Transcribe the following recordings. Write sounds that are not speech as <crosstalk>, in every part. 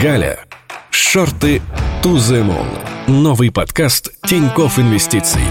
Галя. Шорты moon. Новый подкаст Тиньков Инвестиций.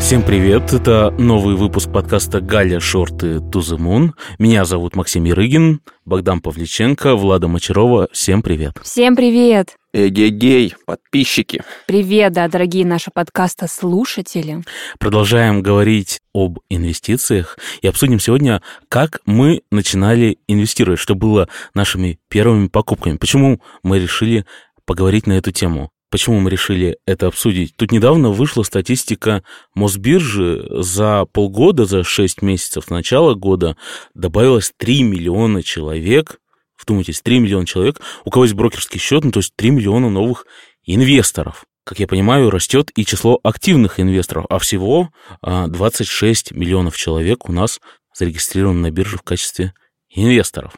Всем привет, это новый выпуск подкаста «Галя Шорты to the Moon». Меня зовут Максим Ярыгин, Богдан Павличенко, Влада Мочарова. Всем привет. Всем привет. Эгегей, подписчики. Привет, да, дорогие наши подкаста слушатели. Продолжаем говорить об инвестициях и обсудим сегодня, как мы начинали инвестировать, что было нашими первыми покупками. Почему мы решили поговорить на эту тему. Почему мы решили это обсудить? Тут недавно вышла статистика Мосбиржи. За полгода, за 6 месяцев с начала года добавилось 3 миллиона человек, вдумайтесь, 3 миллиона человек, у кого есть брокерский счет, ну то есть 3 миллиона новых инвесторов. Как я понимаю, растет и число активных инвесторов, а всего 26 а, миллионов человек у нас зарегистрированы на бирже в качестве инвесторов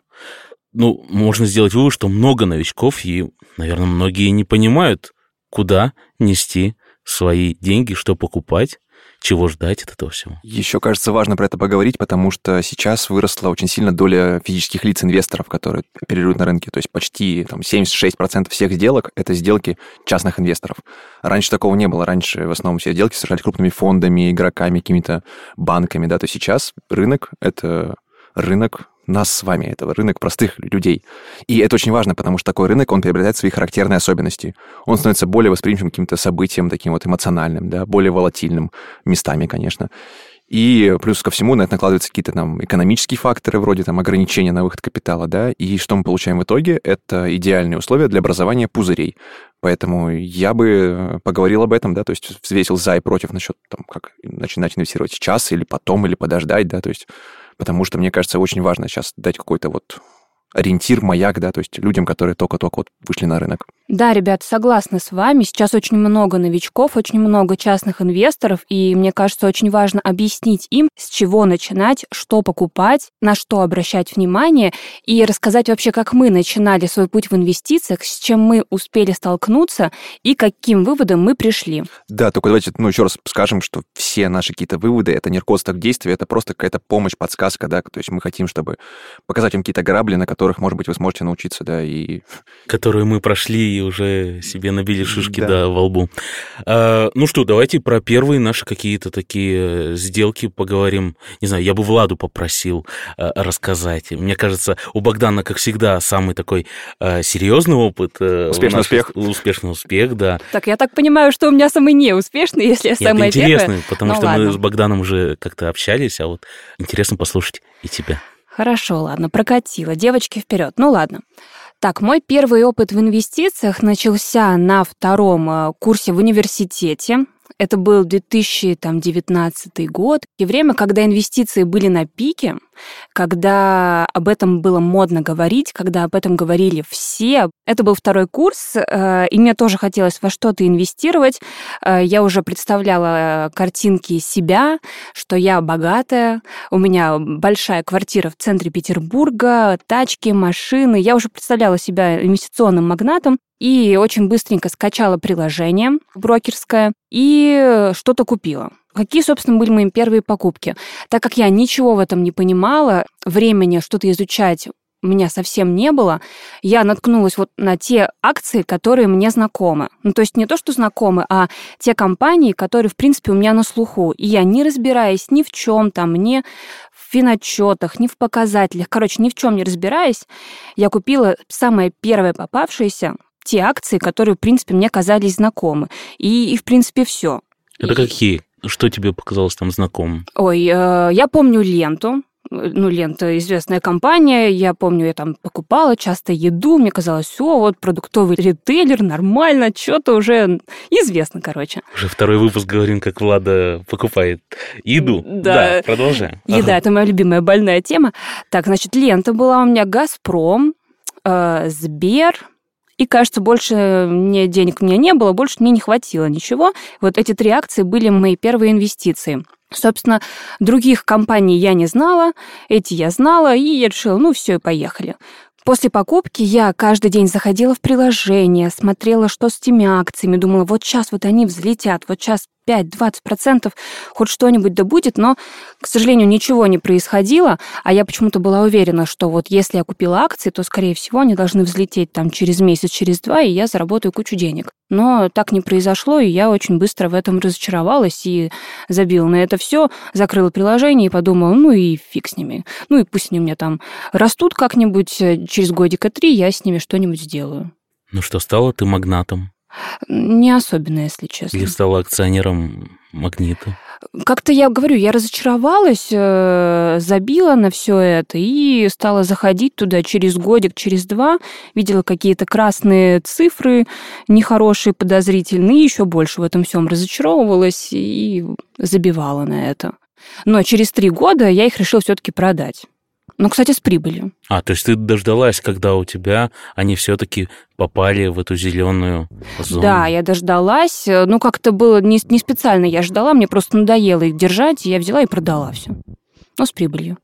ну, можно сделать вывод, что много новичков, и, наверное, многие не понимают, куда нести свои деньги, что покупать, чего ждать от этого всего. Еще, кажется, важно про это поговорить, потому что сейчас выросла очень сильно доля физических лиц инвесторов, которые оперируют на рынке. То есть почти там, 76% всех сделок — это сделки частных инвесторов. Раньше такого не было. Раньше в основном все сделки совершались крупными фондами, игроками, какими-то банками. Да? То сейчас рынок — это рынок нас с вами, этого рынок простых людей. И это очень важно, потому что такой рынок, он приобретает свои характерные особенности. Он становится более восприимчивым к каким-то событиям, таким вот эмоциональным, да, более волатильным местами, конечно. И плюс ко всему на это накладываются какие-то там экономические факторы, вроде там ограничения на выход капитала, да, и что мы получаем в итоге, это идеальные условия для образования пузырей. Поэтому я бы поговорил об этом, да, то есть взвесил за и против насчет там, как начинать инвестировать сейчас или потом, или подождать, да, то есть потому что, мне кажется, очень важно сейчас дать какой-то вот ориентир, маяк, да, то есть людям, которые только-только вот вышли на рынок. Да, ребят, согласна с вами. Сейчас очень много новичков, очень много частных инвесторов, и мне кажется, очень важно объяснить им, с чего начинать, что покупать, на что обращать внимание, и рассказать вообще, как мы начинали свой путь в инвестициях, с чем мы успели столкнуться и каким выводом мы пришли. Да, только давайте, ну, еще раз скажем, что все наши какие-то выводы, это не руководство к действию, это просто какая-то помощь, подсказка, да, то есть мы хотим, чтобы показать вам какие-то грабли, на которых, может быть, вы сможете научиться, да, и... Которые мы прошли и уже себе набили шишки, да, да во лбу. А, ну что, давайте про первые наши какие-то такие сделки поговорим. Не знаю, я бы Владу попросил а, рассказать. Мне кажется, у Богдана, как всегда, самый такой а, серьезный опыт. Э, успешный успех. Успешный успех, да. Так, я так понимаю, что у меня самый неуспешный, если я самая Нет, интересный, первая. потому ну, что ладно. мы с Богданом уже как-то общались, а вот интересно послушать и тебя. Хорошо, ладно, прокатила. Девочки, вперед. Ну ладно. Так, мой первый опыт в инвестициях начался на втором э, курсе в университете. Это был 2019 год, и время, когда инвестиции были на пике, когда об этом было модно говорить, когда об этом говорили все. Это был второй курс, э, и мне тоже хотелось во что-то инвестировать. Э, я уже представляла картинки себя, что я богатая, у меня большая квартира в центре Петербурга, тачки, машины. Я уже представляла себя инвестиционным магнатом, и очень быстренько скачала приложение брокерское и что-то купила. Какие, собственно, были мои первые покупки? Так как я ничего в этом не понимала, времени что-то изучать у меня совсем не было, я наткнулась вот на те акции, которые мне знакомы. Ну, то есть не то, что знакомы, а те компании, которые, в принципе, у меня на слуху. И я, не разбираясь ни в чем там, ни в финотчетах, ни в показателях, короче, ни в чем не разбираясь, я купила самое первое попавшееся, те акции, которые, в принципе, мне казались знакомы. И, и в принципе, все. Это какие? Что тебе показалось там знакомым? Ой, э, я помню ленту, ну, лента известная компания, я помню, я там покупала часто еду, мне казалось, все, вот продуктовый ритейлер, нормально, что-то уже известно, короче. Уже второй выпуск говорим, как Влада покупает еду. Да, да продолжаем. Еда, ага. это моя любимая больная тема. Так, значит, лента была у меня «Газпром», э, Сбер, и, кажется, больше мне денег у меня не было, больше мне не хватило ничего. Вот эти три акции были мои первые инвестиции. Собственно, других компаний я не знала, эти я знала, и я решила, ну все, поехали. После покупки я каждый день заходила в приложение, смотрела, что с теми акциями, думала, вот сейчас вот они взлетят, вот сейчас 5-20%, хоть что-нибудь да будет, но, к сожалению, ничего не происходило, а я почему-то была уверена, что вот если я купила акции, то, скорее всего, они должны взлететь там через месяц, через два, и я заработаю кучу денег. Но так не произошло, и я очень быстро в этом разочаровалась и забила на это все, закрыла приложение и подумала, ну и фиг с ними. Ну и пусть они у меня там растут как-нибудь, э, через годика три я с ними что-нибудь сделаю. Ну что, стала ты магнатом? Не особенно, если честно. Или стала акционером магнита? Как-то я говорю, я разочаровалась, э, забила на все это и стала заходить туда через годик, через два, видела какие-то красные цифры, нехорошие, подозрительные, еще больше в этом всем разочаровывалась и забивала на это. Но через три года я их решила все-таки продать. Ну, кстати, с прибылью. А, то есть ты дождалась, когда у тебя они все-таки попали в эту зеленую зону? Да, я дождалась. Ну, как-то было не, не специально я ждала, мне просто надоело их держать, и я взяла и продала все. Но с прибылью.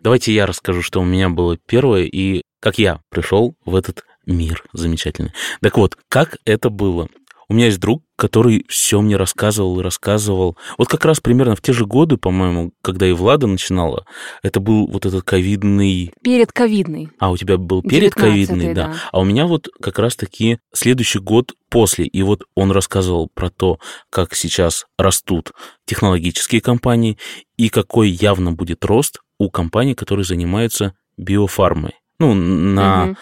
Давайте я расскажу, что у меня было первое, и как я пришел в этот мир замечательный. Так вот, как это было? У меня есть друг, который все мне рассказывал и рассказывал. Вот как раз примерно в те же годы, по-моему, когда и Влада начинала, это был вот этот ковидный... Перед ковидный. А, у тебя был перед ковидный, да. да. А у меня вот как раз-таки следующий год после. И вот он рассказывал про то, как сейчас растут технологические компании и какой явно будет рост у компаний, которые занимаются биофармой. Ну, на угу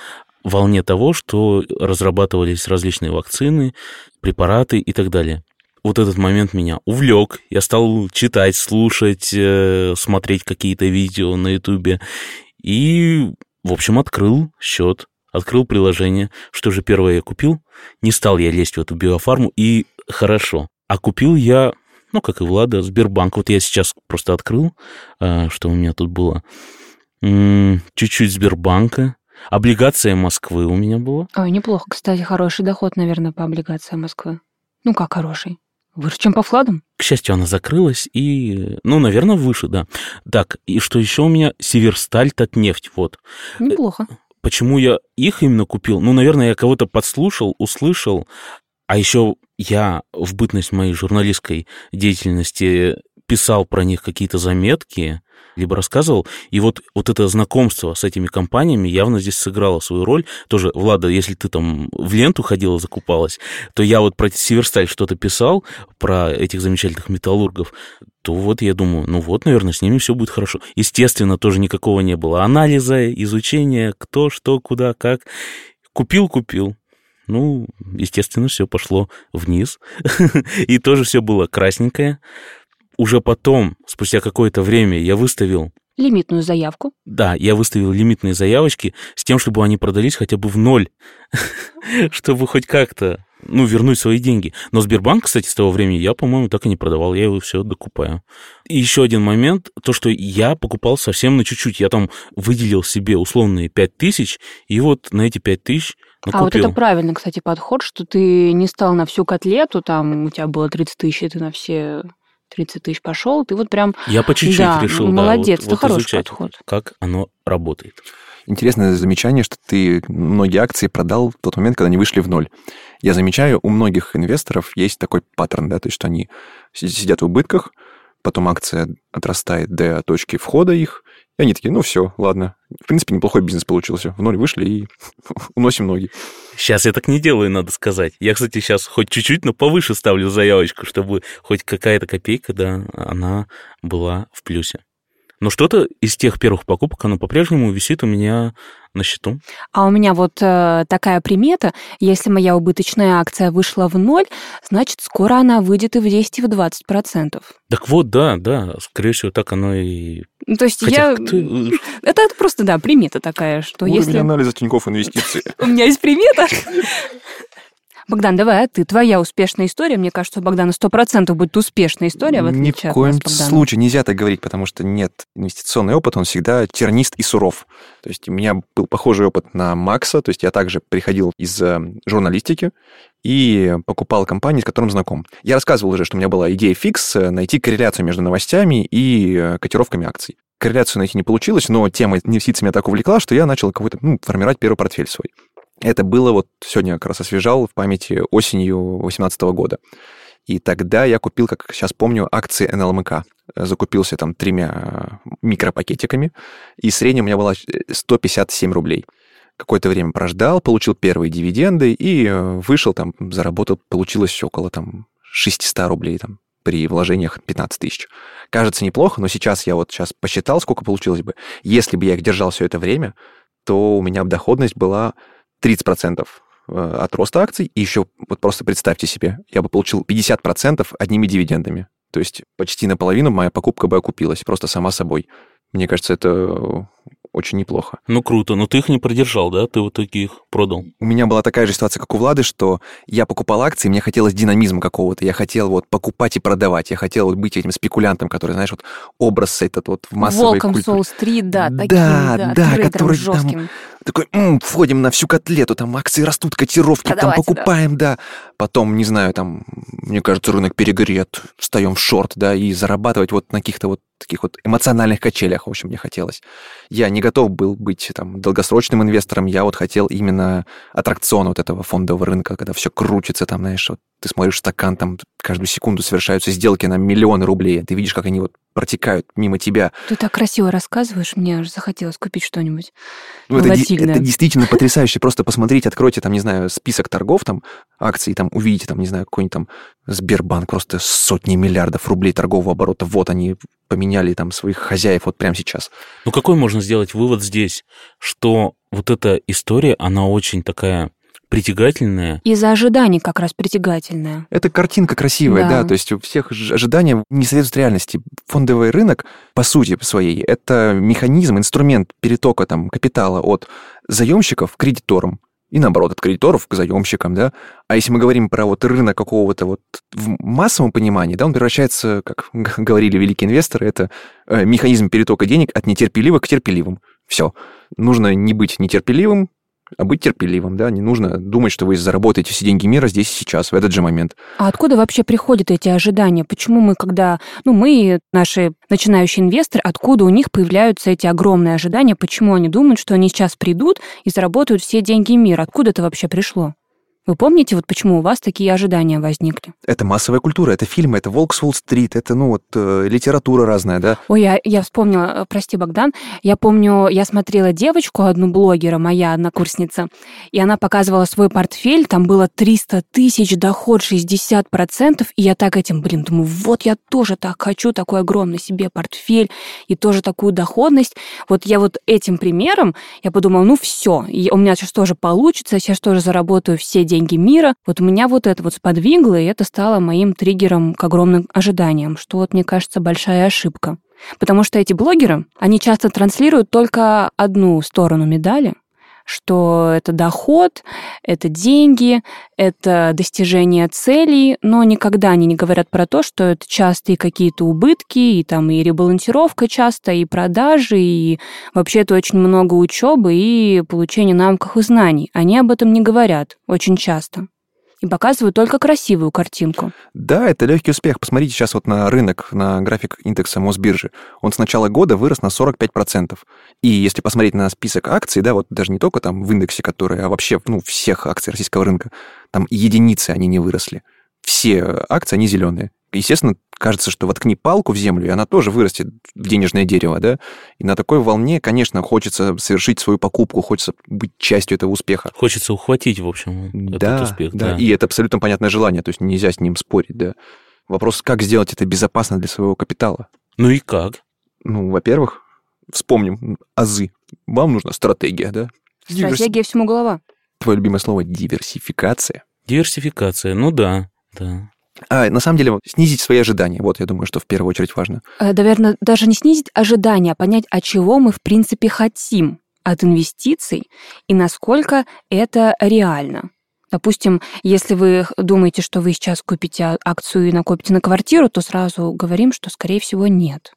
волне того, что разрабатывались различные вакцины, препараты и так далее. Вот этот момент меня увлек. Я стал читать, слушать, э, смотреть какие-то видео на Ютубе. И, в общем, открыл счет, открыл приложение. Что же первое я купил? Не стал я лезть в эту биофарму, и хорошо. А купил я, ну, как и Влада, Сбербанк. Вот я сейчас просто открыл, э, что у меня тут было. Чуть-чуть Сбербанка, Облигация Москвы у меня была. Ой, неплохо, кстати, хороший доход, наверное, по облигациям Москвы. Ну как хороший? Выше, чем по вкладам? К счастью, она закрылась и, ну, наверное, выше, да. Так, и что еще у меня? Северсталь, Татнефть, вот. Неплохо. Почему я их именно купил? Ну, наверное, я кого-то подслушал, услышал, а еще я в бытность моей журналистской деятельности писал про них какие-то заметки, либо рассказывал. И вот, вот это знакомство с этими компаниями явно здесь сыграло свою роль. Тоже, Влада, если ты там в ленту ходила, закупалась, то я вот про Северсталь что-то писал, про этих замечательных металлургов, то вот я думаю, ну вот, наверное, с ними все будет хорошо. Естественно, тоже никакого не было анализа, изучения, кто, что, куда, как. Купил, купил. Ну, естественно, все пошло вниз. <laughs> И тоже все было красненькое уже потом, спустя какое-то время, я выставил Лимитную заявку. Да, я выставил лимитные заявочки с тем, чтобы они продались хотя бы в ноль, <laughs> чтобы хоть как-то, ну, вернуть свои деньги. Но Сбербанк, кстати, с того времени я, по-моему, так и не продавал, я его все докупаю. И еще один момент, то, что я покупал совсем на чуть-чуть. Я там выделил себе условные 5 тысяч, и вот на эти 5 тысяч накупил. А вот это правильный, кстати, подход, что ты не стал на всю котлету, там у тебя было 30 тысяч, и ты на все 30 тысяч пошел, ты вот прям... Я по чуть-чуть да, решил, молодец, да, вот, это вот хороший изучать, подход. Как оно работает. Интересное замечание, что ты многие акции продал в тот момент, когда они вышли в ноль. Я замечаю, у многих инвесторов есть такой паттерн, да, то есть что они сидят в убытках, потом акция отрастает до точки входа их, и они такие, ну все, ладно. В принципе, неплохой бизнес получился. В ноль вышли и <laughs> уносим ноги. Сейчас я так не делаю, надо сказать. Я, кстати, сейчас хоть чуть-чуть, но повыше ставлю заявочку, чтобы хоть какая-то копейка, да, она была в плюсе. Но что-то из тех первых покупок, оно по-прежнему висит у меня на счету. А у меня вот э, такая примета, если моя убыточная акция вышла в ноль, значит, скоро она выйдет и в 10, и в 20 процентов. Так вот, да, да, скорее всего, так оно и... Ну, то есть Хотя я... Кто... <laughs> Это, это просто, да, примета такая, что Уровень если... анализа Тинькофф инвестиций. <laughs> У меня есть примета. <laughs> Богдан, давай, а ты, твоя успешная история. Мне кажется, у Богдана сто процентов будет успешная история, в Ни в коем случае нельзя так говорить, потому что нет, инвестиционный опыт, он всегда тернист и суров. То есть у меня был похожий опыт на Макса, то есть я также приходил из э, журналистики, и покупал компании, с которым знаком. Я рассказывал уже, что у меня была идея фикс э, найти корреляцию между новостями и э, котировками акций. Корреляцию найти не получилось, но тема инвестиций меня так увлекла, что я начал какой-то ну, формировать первый портфель свой. Это было вот сегодня как раз освежал в памяти осенью 2018 года. И тогда я купил, как сейчас помню, акции НЛМК. Закупился там тремя микропакетиками, и средняя у меня была 157 рублей какое-то время прождал, получил первые дивиденды и э, вышел там, заработал, получилось около там 600 рублей там при вложениях 15 тысяч. Кажется неплохо, но сейчас я вот сейчас посчитал, сколько получилось бы. Если бы я их держал все это время, то у меня бы доходность была 30% э, от роста акций, и еще вот просто представьте себе, я бы получил 50% одними дивидендами. То есть почти наполовину моя покупка бы окупилась просто сама собой. Мне кажется, это очень неплохо. Ну, круто. Но ты их не продержал, да? Ты в итоге их продал. У меня была такая же ситуация, как у Влады, что я покупал акции, мне хотелось динамизма какого-то. Я хотел вот покупать и продавать. Я хотел вот быть этим спекулянтом, который, знаешь, вот образ этот вот в массовой Волком культуре. Солл-стрит, да, таким, Да, да, да, который там жестким. Такой, «М, входим на всю котлету, там акции растут, котировки, там Продавайте, да. покупаем, да. Потом, не знаю, там, мне кажется, рынок перегрет, встаем в шорт, да, и зарабатывать вот на каких-то вот таких вот эмоциональных качелях, в общем, мне хотелось. Я не готов был быть там долгосрочным инвестором, я вот хотел именно аттракцион вот этого фондового рынка, когда все крутится, там, знаешь, вот ты смотришь стакан, там каждую секунду совершаются сделки на миллионы рублей, ты видишь, как они вот протекают мимо тебя. Ты так красиво рассказываешь, мне аж захотелось купить что-нибудь. Ну, это, это действительно потрясающе. Просто посмотрите, откройте там, не знаю, список торгов, там, акций, там, увидите, там, не знаю, какой-нибудь там Сбербанк, просто сотни миллиардов рублей торгового оборота. Вот они поменяли там своих хозяев вот прямо сейчас. Ну, какой можно сделать вывод здесь? Что вот эта история, она очень такая притягательная. Из-за ожиданий как раз притягательная. Это картинка красивая, да. Да. то есть у всех ожидания не соответствуют реальности. Фондовый рынок, по сути своей, это механизм, инструмент перетока там, капитала от заемщиков к кредиторам. И наоборот, от кредиторов к заемщикам, да. А если мы говорим про вот рынок какого-то вот в массовом понимании, да, он превращается, как <laughs> говорили великие инвесторы, это э, механизм перетока денег от нетерпеливых к терпеливым. Все. Нужно не быть нетерпеливым, а быть терпеливым, да. Не нужно думать, что вы заработаете все деньги мира здесь и сейчас, в этот же момент. А откуда вообще приходят эти ожидания? Почему мы, когда, ну, мы, наши начинающие инвесторы, откуда у них появляются эти огромные ожидания? Почему они думают, что они сейчас придут и заработают все деньги мира? Откуда это вообще пришло? Вы помните, вот почему у вас такие ожидания возникли? Это массовая культура, это фильмы, это «Волк с Уолл-стрит», это, ну, вот, э, литература разная, да. Ой, я, я вспомнила, э, прости, Богдан, я помню, я смотрела девочку, одну блогера, моя однокурсница, и она показывала свой портфель, там было 300 тысяч, доход 60%, и я так этим, блин, думаю, вот я тоже так хочу, такой огромный себе портфель, и тоже такую доходность. Вот я вот этим примером, я подумала, ну все, у меня сейчас тоже получится, я сейчас тоже заработаю все деньги мира. Вот меня вот это вот сподвигло, и это стало моим триггером к огромным ожиданиям, что вот, мне кажется, большая ошибка. Потому что эти блогеры, они часто транслируют только одну сторону медали, что это доход, это деньги, это достижение целей, но никогда они не говорят про то, что это часто и какие-то убытки, и там и ребалансировка часто, и продажи, и вообще это очень много учебы и получения навыков и знаний. Они об этом не говорят очень часто. И показывают только красивую картинку. Да, это легкий успех. Посмотрите сейчас вот на рынок, на график индекса Мосбиржи. Он с начала года вырос на 45%. И если посмотреть на список акций, да, вот даже не только там в индексе, которые, а вообще, ну, всех акций российского рынка, там единицы они не выросли. Все акции, они зеленые. Естественно, кажется, что воткни палку в землю, и она тоже вырастет в денежное дерево, да? И на такой волне, конечно, хочется совершить свою покупку, хочется быть частью этого успеха. Хочется ухватить, в общем, да, этот успех. Да, и это абсолютно понятное желание, то есть нельзя с ним спорить, да. Вопрос, как сделать это безопасно для своего капитала? Ну и как? Ну, во-первых, вспомним азы. Вам нужна стратегия, да? Стратегия всему голова. Твое любимое слово – диверсификация. Диверсификация, ну да, да. А, на самом деле, снизить свои ожидания. Вот, я думаю, что в первую очередь важно. Э, Наверное, даже не снизить ожидания, а понять, а чего мы, в принципе, хотим от инвестиций и насколько это реально. Допустим, если вы думаете, что вы сейчас купите а- акцию и накопите на квартиру, то сразу говорим, что, скорее всего, нет.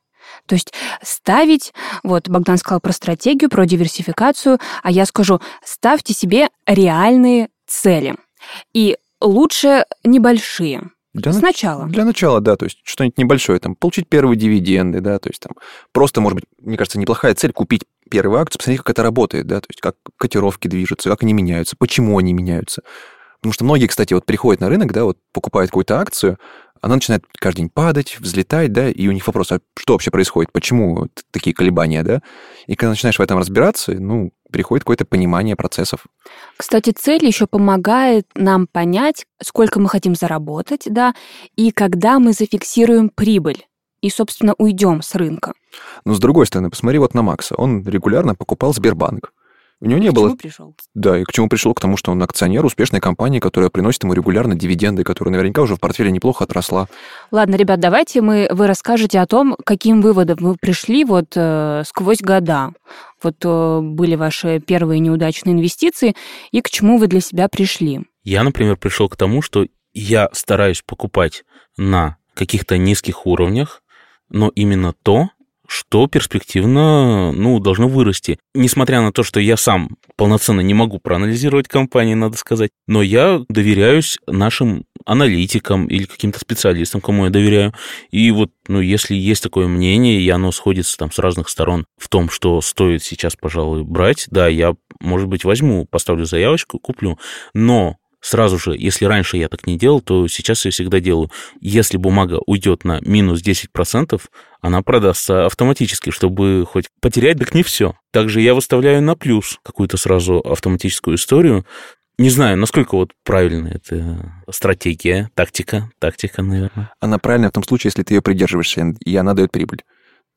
То есть ставить, вот Богдан сказал про стратегию, про диверсификацию, а я скажу, ставьте себе реальные цели. И лучше небольшие. Для, нач- Сначала. для начала, да, то есть что-нибудь небольшое, там, получить первые дивиденды, да, то есть там просто, может быть, мне кажется, неплохая цель купить первую акцию, посмотреть, как это работает, да, то есть как котировки движутся, как они меняются, почему они меняются. Потому что многие, кстати, вот приходят на рынок, да, вот покупают какую-то акцию, она начинает каждый день падать, взлетать, да, и у них вопрос, а что вообще происходит, почему такие колебания, да? И когда начинаешь в этом разбираться, ну, приходит какое-то понимание процессов. Кстати, цель еще помогает нам понять, сколько мы хотим заработать, да, и когда мы зафиксируем прибыль и, собственно, уйдем с рынка. Но с другой стороны, посмотри вот на Макса. Он регулярно покупал Сбербанк. У него не К было... чему пришел? Да, и к чему пришел? К тому, что он акционер успешной компании, которая приносит ему регулярно дивиденды, которая наверняка уже в портфеле неплохо отросла. Ладно, ребят, давайте мы, вы расскажете о том, каким выводом вы пришли вот э, сквозь года. Вот э, были ваши первые неудачные инвестиции, и к чему вы для себя пришли. Я, например, пришел к тому, что я стараюсь покупать на каких-то низких уровнях, но именно то, что перспективно ну, должно вырасти. Несмотря на то, что я сам полноценно не могу проанализировать компании, надо сказать, но я доверяюсь нашим аналитикам или каким-то специалистам, кому я доверяю. И вот, ну, если есть такое мнение, и оно сходится там с разных сторон в том, что стоит сейчас, пожалуй, брать, да, я, может быть, возьму, поставлю заявочку, куплю, но сразу же, если раньше я так не делал, то сейчас я всегда делаю. Если бумага уйдет на минус 10%, она продастся автоматически, чтобы хоть потерять, так не все. Также я выставляю на плюс какую-то сразу автоматическую историю. Не знаю, насколько вот правильно это стратегия, тактика, тактика, наверное. Она правильная в том случае, если ты ее придерживаешься, и она дает прибыль.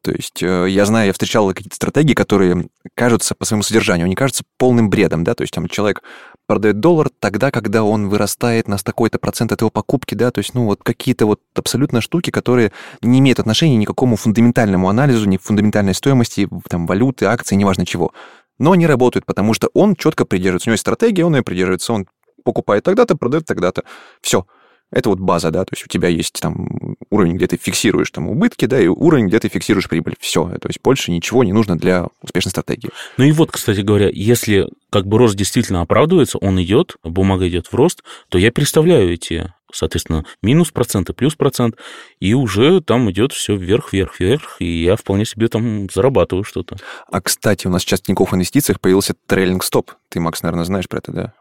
То есть э, я знаю, я встречал какие-то стратегии, которые кажутся по своему содержанию, они кажутся полным бредом, да, то есть там человек продает доллар тогда, когда он вырастает на такой-то процент от его покупки, да, то есть, ну, вот какие-то вот абсолютно штуки, которые не имеют отношения ни к какому фундаментальному анализу, ни к фундаментальной стоимости, там, валюты, акций, неважно чего. Но они работают, потому что он четко придерживается. У него есть стратегия, он ее придерживается, он покупает тогда-то, продает тогда-то. Все. Это вот база, да, то есть у тебя есть там уровень, где ты фиксируешь там убытки, да, и уровень, где ты фиксируешь прибыль. Все, то есть больше ничего не нужно для успешной стратегии. Ну и вот, кстати говоря, если как бы рост действительно оправдывается, он идет, бумага идет в рост, то я представляю эти, соответственно, минус проценты, плюс процент, и уже там идет все вверх, вверх, вверх, и я вполне себе там зарабатываю что-то. А, кстати, у нас сейчас в Тинькофф Инвестициях появился трейлинг стоп. Ты, Макс, наверное, знаешь про это, да?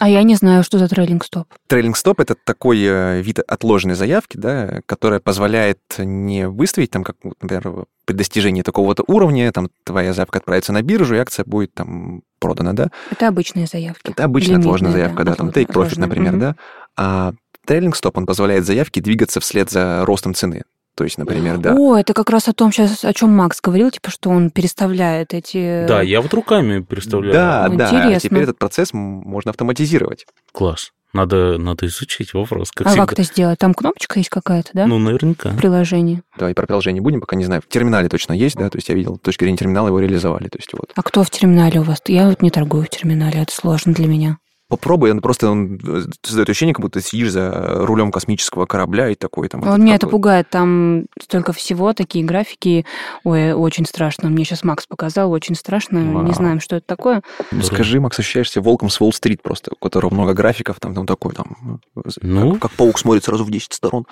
А я не знаю, что за трейлинг стоп. Трейлинг стоп это такой э, вид отложенной заявки, да, которая позволяет не выставить там, как, например, при достижении такого-то уровня, там твоя заявка отправится на биржу, и акция будет там продана, да. Это обычные заявки. Это обычная Лимитные, отложенная заявка, да, там отложенные, take profit, например, Мгм. да. А трейлинг стоп, он позволяет заявке двигаться вслед за ростом цены. То есть, например, да. О, это как раз о том сейчас, о чем Макс говорил, типа, что он переставляет эти... Да, я вот руками представляю. Да, Ну, да. А интересно. теперь этот процесс можно автоматизировать. Класс. Надо, надо изучить вопрос, как а всегда. как это сделать? Там кнопочка есть какая-то, да? Ну, наверняка. в приложении. Давай про приложение будем, пока не знаю. В терминале точно есть, да, то есть я видел, с точки зрения терминала его реализовали. То есть вот А кто в терминале у вас? Я вот не торгую в терминале, это сложно для меня. Попробуй, он просто он э, создает ощущение, как будто ты сидишь за рулем космического корабля и такой там. Этот, меня это пугает, там столько всего, такие графики. Ой, очень страшно. Мне сейчас Макс показал, очень страшно. Вау. Не знаем, что это такое. Ну, скажи, Макс, ощущаешься волком с Уолл-стрит просто, у которого много графиков, там, там такой, там, Ну. как, как паук смотрит сразу в 10 сторон.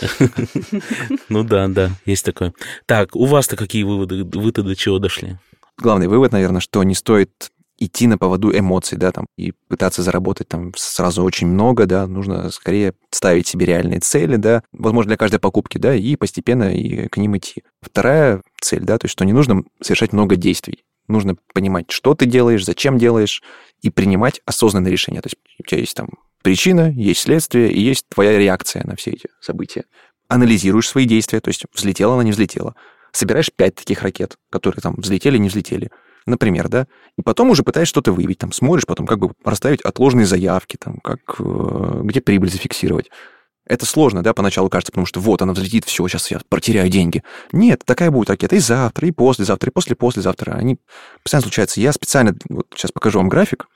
<laughs> Ну да, да, есть такое. Так, у вас-то какие выводы? Вы-то до чего дошли? Главный вывод, наверное, что не стоит идти на поводу эмоций, да, там, и пытаться заработать там сразу очень много, да, нужно скорее ставить себе реальные цели, да, возможно, для каждой покупки, да, и постепенно и к ним идти. Вторая цель, да, то есть, что не нужно совершать много действий. Нужно понимать, что ты делаешь, зачем делаешь, и принимать осознанные решения. То есть у тебя есть там причина, есть следствие, и есть твоя реакция на все эти события. Анализируешь свои действия, то есть взлетела она, не взлетела. Собираешь пять таких ракет, которые там взлетели, не взлетели например, да, и потом уже пытаешься что-то выявить, там, смотришь потом, как бы расставить отложенные заявки, там, как, э, где прибыль зафиксировать. Это сложно, да, поначалу кажется, потому что вот она взлетит, все, сейчас я потеряю деньги. Нет, такая будет ракета и завтра, и послезавтра, и после-послезавтра. Они постоянно случаются. Я специально, вот сейчас покажу вам график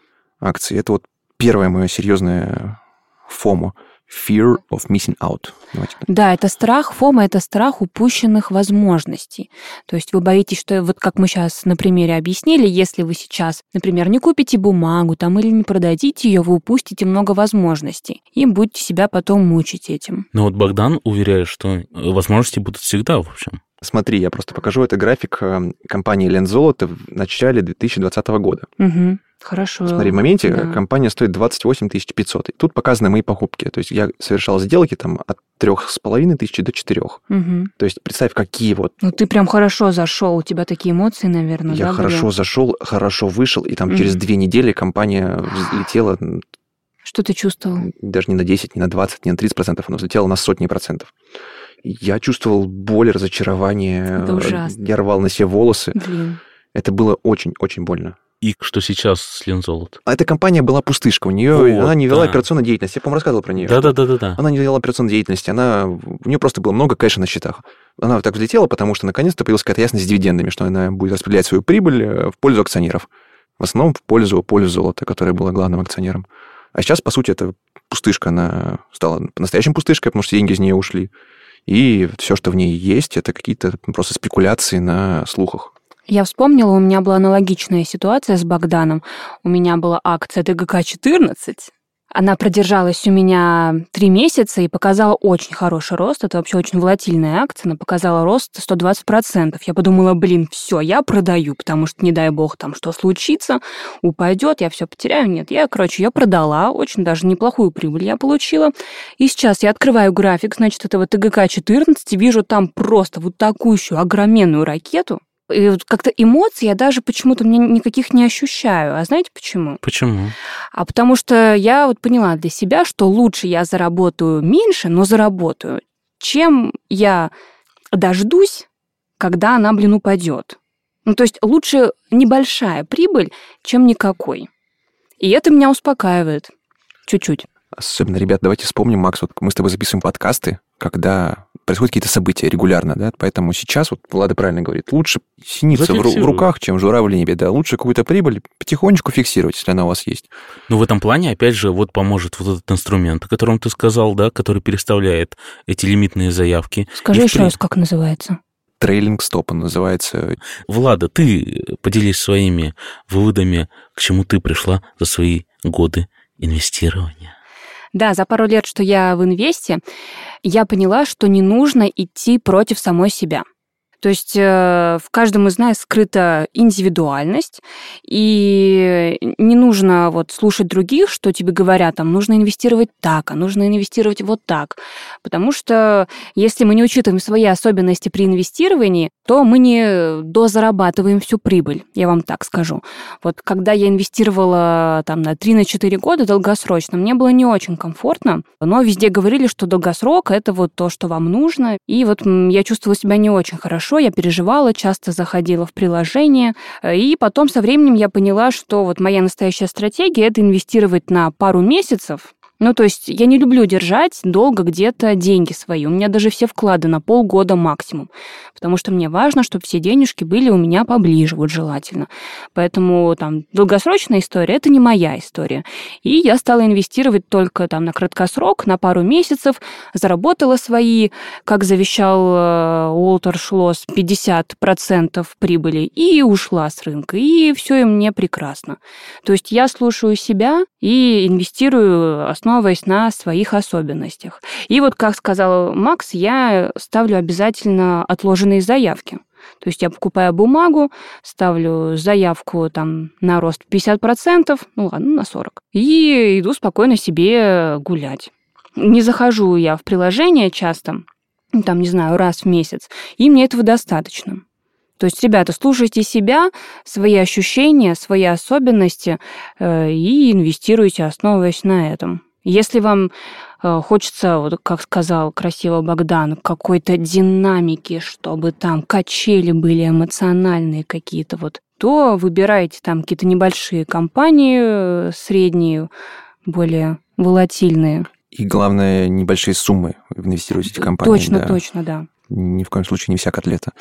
акций. Это вот первое мое серьезное фомо. Fear of missing out. Давайте. Да, это страх, фома, это страх упущенных возможностей. То есть вы боитесь, что вот как мы сейчас на примере объяснили, если вы сейчас, например, не купите бумагу там или не продадите ее, вы упустите много возможностей и будете себя потом мучить этим. Ну вот Богдан уверяет, что э, возможности будут всегда, в общем. Смотри, я просто покажу. Это график э, компании Лензолото в начале 2020 года. Мгм. Хорошо. Смотри, в моменте да. компания стоит 28 500. И тут показаны мои покупки. То есть я совершал сделки там от трех с половиной тысячи до четырех. Мгм. То есть представь, какие вот Ну, ты прям хорошо зашел, у тебя такие эмоции, наверное, я да, хорошо были? зашел, хорошо вышел, и там через Мгм. две недели компания взлетела Что ты чувствовал? даже не на 10, не на 20, не на 30 процентов, она взлетела на сотни процентов. Я чувствовал боль, разочарование. Это ужасно. Я рвал на себе волосы. Блин. Это было очень-очень больно. И что сейчас с Лензолот? А эта компания была пустышка. У нее Вот, она не вела да. операционную деятельность. Я, по-моему, рассказывал про нее. Да-да-да-да-да. Она не вела операционную деятельность. Она... У нее просто было много кэша на счетах. Она так взлетела, потому что наконец-то появилась какая-то ясность с дивидендами, что она будет распределять свою прибыль э, в пользу акционеров. В основном в пользу, пользу золота, которое было главным акционером. А сейчас, по сути, это пустышка. Она стала настоящей пустышкой, потому что деньги из нее ушли. И все, что в ней есть, это какие-то просто спекуляции на слухах. Я вспомнила, у меня была аналогичная ситуация с Богданом. У меня была акция ТГК-14. Она продержалась у меня три месяца и показала очень хороший рост. Это вообще очень волатильная акция. Она показала рост 120%. Я подумала, блин, все, я продаю, потому что, не дай бог, там что случится, упадет, я все потеряю. Нет, я, короче, я продала. Очень даже неплохую прибыль я получила. И сейчас я открываю график, значит, этого ТГК-14, и вижу там просто вот такую еще огроменную ракету. И вот как-то эмоций я даже почему-то мне никаких не ощущаю. А знаете почему? Почему? А потому что я вот поняла для себя, что лучше я заработаю меньше, но заработаю, чем я дождусь, когда она, блин, упадет. Ну, то есть лучше небольшая прибыль, чем никакой. И это меня успокаивает. Чуть-чуть. Особенно, ребят, давайте вспомним, Макс, вот мы с тобой записываем подкасты, когда происходят какие-то события регулярно, да, поэтому сейчас, вот Влада правильно говорит, лучше синица в, ру- в руках, чем журавль в небе, да, лучше какую-то прибыль потихонечку фиксировать, если она у вас есть. Ну, в этом плане, опять же, вот поможет вот этот инструмент, о котором ты сказал, да, который переставляет эти лимитные заявки. Скажи И еще при- раз, как называется. Трейлинг стоп он называется. Влада, ты поделись своими выводами, к чему ты пришла за свои годы инвестирования. Да, за пару лет, что я в инвесте, я поняла, что не нужно идти против самой себя. То есть э, в каждом из нас скрыта индивидуальность, и не нужно вот слушать других, что тебе говорят, там, нужно инвестировать так, а нужно инвестировать вот так. Потому что если мы не учитываем свои особенности при инвестировании, то мы не дозарабатываем всю прибыль, я вам так скажу. Вот когда я инвестировала там на 3-4 года долгосрочно, мне было не очень комфортно, но везде говорили, что долгосрок — это вот то, что вам нужно. И вот я чувствовала себя не очень хорошо, я переживала, часто заходила в приложение. Э, И потом со временем я поняла, что вот моя настоящая стратегия — это инвестировать на пару месяцев, ну, то есть я не люблю держать долго где-то деньги свои. У меня даже все вклады на полгода максимум. Потому что мне важно, чтобы все денежки были у меня поближе, вот желательно. Поэтому там долгосрочная история – это не моя история. И я стала инвестировать только там на краткосрок, на пару месяцев, заработала свои, как завещал э, Уолтер Шлосс, 50% прибыли и ушла с рынка. И все и мне прекрасно. То есть я слушаю себя и инвестирую, основываясь на своих особенностях. И вот, как сказал Макс, я ставлю обязательно отложенные заявки. То есть я покупаю бумагу, ставлю заявку там на рост 50%, ну ладно, на 40%, и иду спокойно себе гулять. Не захожу я в приложение часто, там, не знаю, раз в месяц, и мне этого достаточно. То есть, ребята, слушайте себя, свои ощущения, свои особенности э, и инвестируйте, основываясь на этом. Если вам э, хочется, вот как сказал красиво Богдан, какой-то динамики, чтобы там качели были эмоциональные какие-то вот, то выбирайте там какие-то небольшие компании, э, средние, более волатильные. И главное, небольшие суммы инвестируйте в компании. точно, да. точно, да. Ни в коем случае не вся котлета.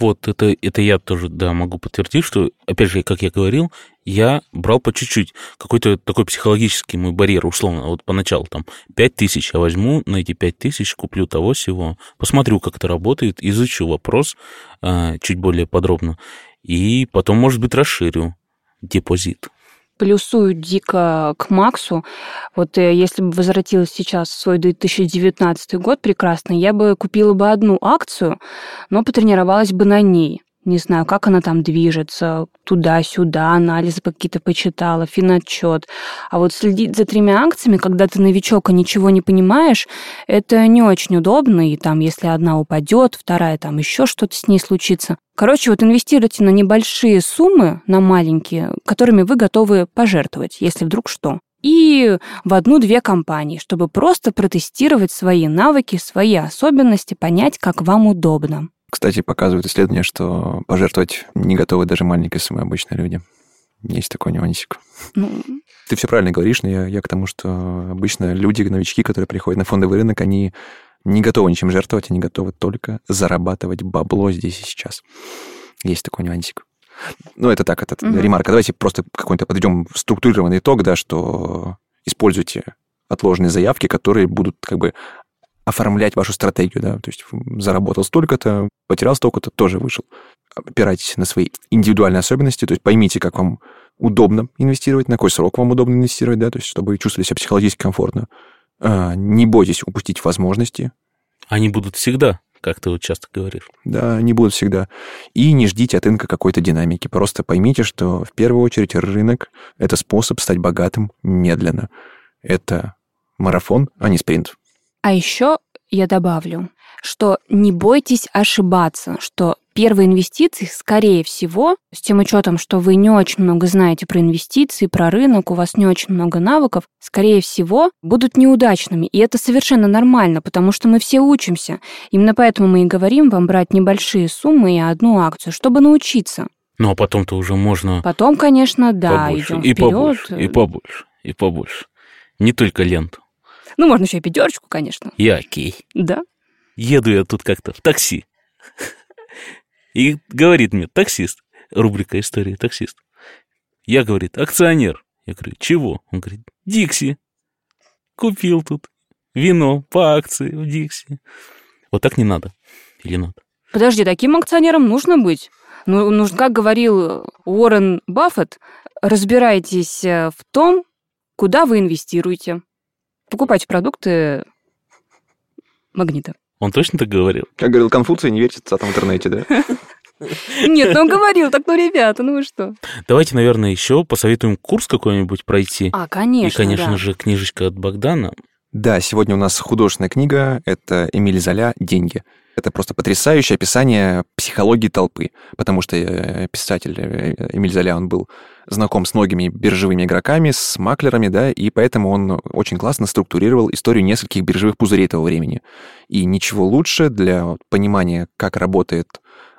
Вот это, это я тоже, да, могу подтвердить, что, опять же, как я говорил, я брал по чуть-чуть. Какой-то такой психологический мой барьер, условно, вот поначалу там 5 тысяч, я возьму на эти 5 тысяч, куплю того всего, посмотрю, как это работает, изучу вопрос а, чуть более подробно, и потом, может быть, расширю депозит. Плюсую дико к Максу. Вот э, если бы возвратилась сейчас в свой 2019 год прекрасный, я бы купила бы одну акцию, но потренировалась бы на ней. Не знаю, как она там движется, туда-сюда, анализы какие-то почитала, финотчет. А вот следить за тремя акциями, когда ты новичок и ничего не понимаешь, это не очень удобно, и там, если одна упадет, вторая там еще что-то с ней случится. Короче, вот инвестируйте на небольшие суммы, на маленькие, которыми вы готовы пожертвовать, если вдруг что и в одну-две компании, чтобы просто протестировать свои навыки, свои особенности, понять, как вам удобно. Кстати, показывают исследования, что пожертвовать не готовы даже маленькой суммы обычные люди. Есть такой нюансик. Ну... Ты все правильно говоришь, но я, я к тому, что обычно люди, новички, которые приходят на фондовый рынок, они не готовы ничем жертвовать, они готовы только зарабатывать бабло здесь и сейчас. Есть такой нюансик. Ну, это так, это угу. ремарка. Давайте просто какой-то подведем структурированный итог, да, что используйте отложенные заявки, которые будут как бы оформлять вашу стратегию, да, то есть заработал столько-то, потерял столько-то, тоже вышел. Опирайтесь на свои индивидуальные особенности, то есть поймите, как вам удобно инвестировать, на какой срок вам удобно инвестировать, да, то есть чтобы вы чувствовали себя психологически комфортно. А, не бойтесь упустить возможности. Они будут всегда как ты вот часто говоришь. Да, не будут всегда. И не ждите от рынка какой-то динамики. Просто поймите, что в первую очередь рынок — это способ стать богатым медленно. Это марафон, а не спринт. А еще я добавлю, что не бойтесь ошибаться, что первые инвестиции, скорее всего, с тем учетом, что вы не очень много знаете про инвестиции, про рынок, у вас не очень много навыков, скорее всего, будут неудачными. И это совершенно нормально, потому что мы все учимся. Именно поэтому мы и говорим вам брать небольшие суммы и одну акцию, чтобы научиться. Ну, а потом-то уже можно... Потом, конечно, да, побольше, идем и вперед. побольше, и побольше, и побольше. Не только ленту. Ну, можно еще и пятерочку, конечно. Я окей. Да. Еду я тут как-то в такси. И говорит мне, таксист, рубрика истории таксист. Я, говорит, акционер. Я говорю, чего? Он говорит, Дикси. Купил тут вино по акции в Дикси. Вот так не надо. Или надо? Подожди, таким акционером нужно быть. Ну, нужно, как говорил Уоррен Баффет, разбирайтесь э, в том, куда вы инвестируете покупать продукты магнита. Он точно так говорил? Как говорил Конфуций, не верьте цитатам в интернете, да? <laughs> Нет, ну он говорил, так ну, ребята, ну вы что? Давайте, наверное, еще посоветуем курс какой-нибудь пройти. А, конечно, И, конечно же, книжечка от Богдана. Да, сегодня у нас художественная книга, это Эмиль Золя «Деньги». Это просто потрясающее описание психологии толпы, потому что э, писатель э, Эмиль Золя, он был знаком с многими биржевыми игроками, с маклерами, да, и поэтому он очень классно структурировал историю нескольких биржевых пузырей того времени. И ничего лучше для понимания, как работает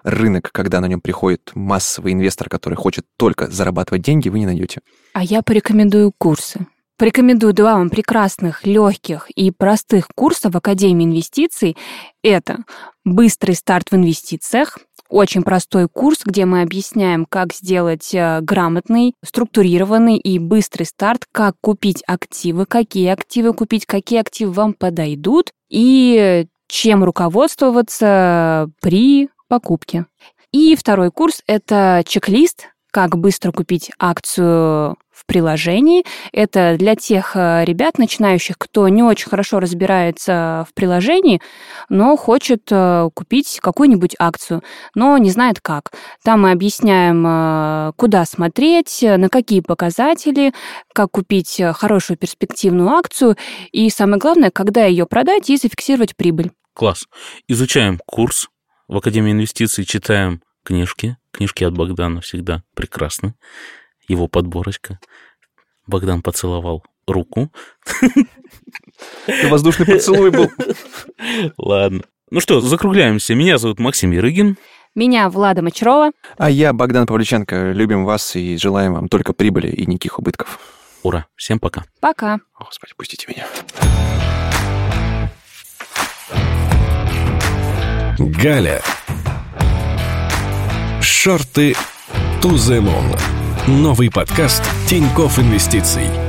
рынок, когда на нем приходит массовый инвестор, который хочет только зарабатывать деньги, вы не найдете. А я порекомендую курсы. Порекомендую два вам прекрасных, легких и простых курса в Академии инвестиций. Это «Быстрый старт в инвестициях», очень простой курс, где мы объясняем, как сделать э, грамотный, структурированный и быстрый старт, как купить активы, какие активы купить, какие активы вам подойдут и чем руководствоваться при покупке. И второй курс — это чек-лист, как быстро купить акцию в приложении. Это для тех э, ребят, начинающих, кто не очень хорошо разбирается в приложении, но хочет э, купить какую-нибудь акцию, но не знает как. Там мы объясняем, э, куда смотреть, на какие показатели, как купить хорошую перспективную акцию и, самое главное, когда ее продать и зафиксировать прибыль. Класс. Изучаем курс в Академии инвестиций, читаем книжки. Книжки от Богдана всегда прекрасны его подборочка. Богдан поцеловал руку. Воздушный поцелуй был. Ладно. Ну что, закругляемся. Меня зовут Максим Ярыгин. Меня Влада Мочарова. А я Богдан Павличенко. Любим вас и желаем вам только прибыли и никаких убытков. Ура. Всем пока. Пока. Господи, пустите меня. Галя. Шорты to the moon. Новый подкаст Тинькофф Инвестиций.